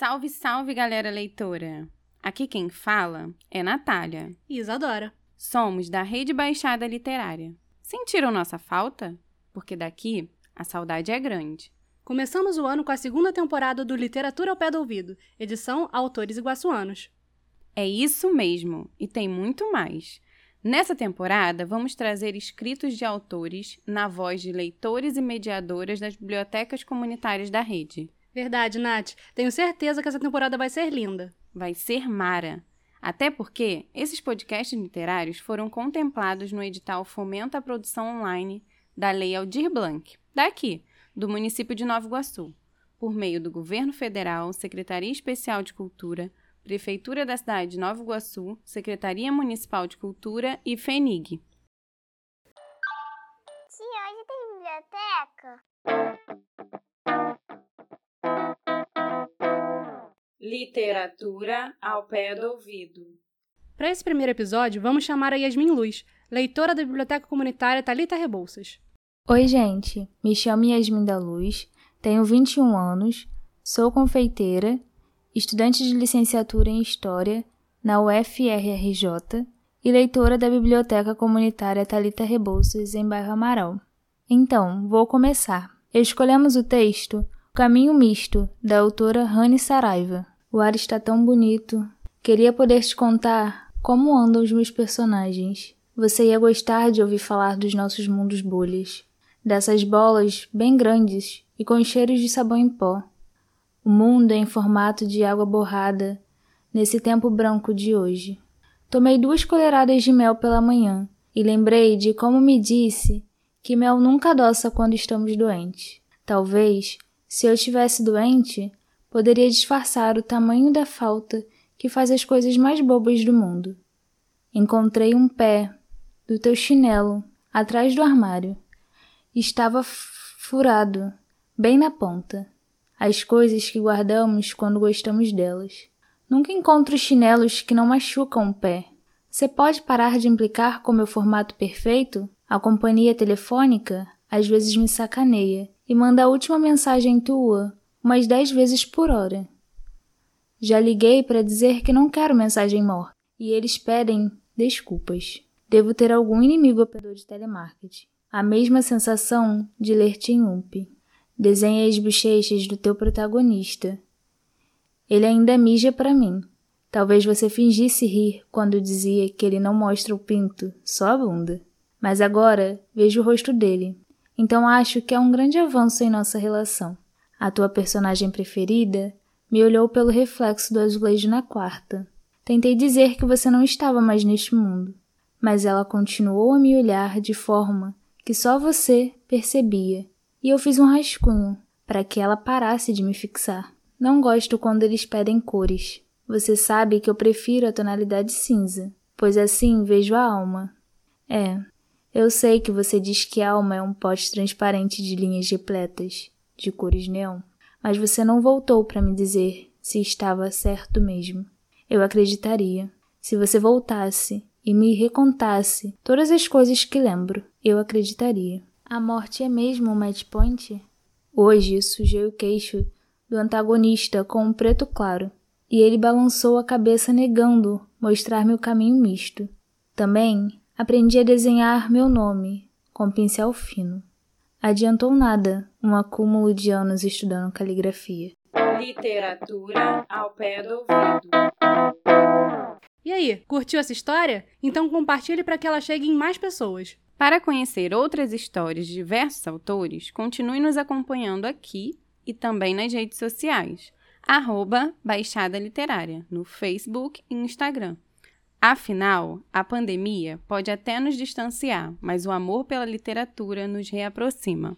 Salve, salve, galera leitora! Aqui quem fala é Natália. E Isadora. Somos da Rede Baixada Literária. Sentiram nossa falta? Porque daqui a saudade é grande. Começamos o ano com a segunda temporada do Literatura ao Pé do Ouvido, edição Autores Iguaçuanos. É isso mesmo, e tem muito mais. Nessa temporada, vamos trazer escritos de autores na voz de leitores e mediadoras das bibliotecas comunitárias da rede. Verdade, Nath. Tenho certeza que essa temporada vai ser linda. Vai ser mara. Até porque esses podcasts literários foram contemplados no edital Fomenta a Produção Online da Lei Aldir Blanc, daqui, do município de Nova Iguaçu, por meio do Governo Federal, Secretaria Especial de Cultura, Prefeitura da cidade de Nova Iguaçu, Secretaria Municipal de Cultura e FENIG. Tia, hoje tem biblioteca? Literatura ao pé do ouvido. Para esse primeiro episódio, vamos chamar a Yasmin Luz, leitora da Biblioteca Comunitária Talita Rebouças. Oi, gente. Me chamo Yasmin da Luz, tenho 21 anos, sou confeiteira estudante de licenciatura em História na UFRRJ e leitora da Biblioteca Comunitária Talita Rebouças, em bairro Amaral. Então, vou começar. Escolhemos o texto Caminho Misto, da autora Rani Saraiva. O ar está tão bonito. Queria poder te contar como andam os meus personagens. Você ia gostar de ouvir falar dos nossos mundos bolhas, dessas bolas bem grandes e com cheiros de sabão em pó, o mundo é em formato de água borrada, nesse tempo branco de hoje. Tomei duas colheradas de mel pela manhã e lembrei de como me disse que mel nunca adoça quando estamos doentes. Talvez, se eu estivesse doente, poderia disfarçar o tamanho da falta que faz as coisas mais bobas do mundo. Encontrei um pé do teu chinelo atrás do armário. Estava furado, bem na ponta as coisas que guardamos quando gostamos delas. Nunca encontro chinelos que não machucam o pé. Você pode parar de implicar com meu formato perfeito? A companhia telefônica às vezes me sacaneia e manda a última mensagem tua umas dez vezes por hora. Já liguei para dizer que não quero mensagem morta e eles pedem desculpas. Devo ter algum inimigo operador de telemarketing. A mesma sensação de ler Ump. Desenha as bochechas do teu protagonista. Ele ainda mija para mim. Talvez você fingisse rir quando dizia que ele não mostra o pinto, só a bunda. Mas agora vejo o rosto dele. Então acho que é um grande avanço em nossa relação. A tua personagem preferida me olhou pelo reflexo do azulejo na quarta. Tentei dizer que você não estava mais neste mundo, mas ela continuou a me olhar de forma que só você percebia e eu fiz um rascunho para que ela parasse de me fixar. Não gosto quando eles pedem cores. Você sabe que eu prefiro a tonalidade cinza, pois assim vejo a alma. É, eu sei que você diz que alma é um pote transparente de linhas repletas, de cores neon, mas você não voltou para me dizer se estava certo mesmo. Eu acreditaria. Se você voltasse e me recontasse todas as coisas que lembro, eu acreditaria. A morte é mesmo um match point? Hoje sujei o queixo do antagonista com um preto claro, e ele balançou a cabeça negando mostrar-me o caminho misto. Também aprendi a desenhar meu nome com pincel fino. Adiantou nada um acúmulo de anos estudando caligrafia. Literatura ao pé do ouvido. E aí, curtiu essa história? Então compartilhe para que ela chegue em mais pessoas. Para conhecer outras histórias de diversos autores, continue nos acompanhando aqui e também nas redes sociais, arroba Baixada Literária, no Facebook e Instagram. Afinal, a pandemia pode até nos distanciar, mas o amor pela literatura nos reaproxima.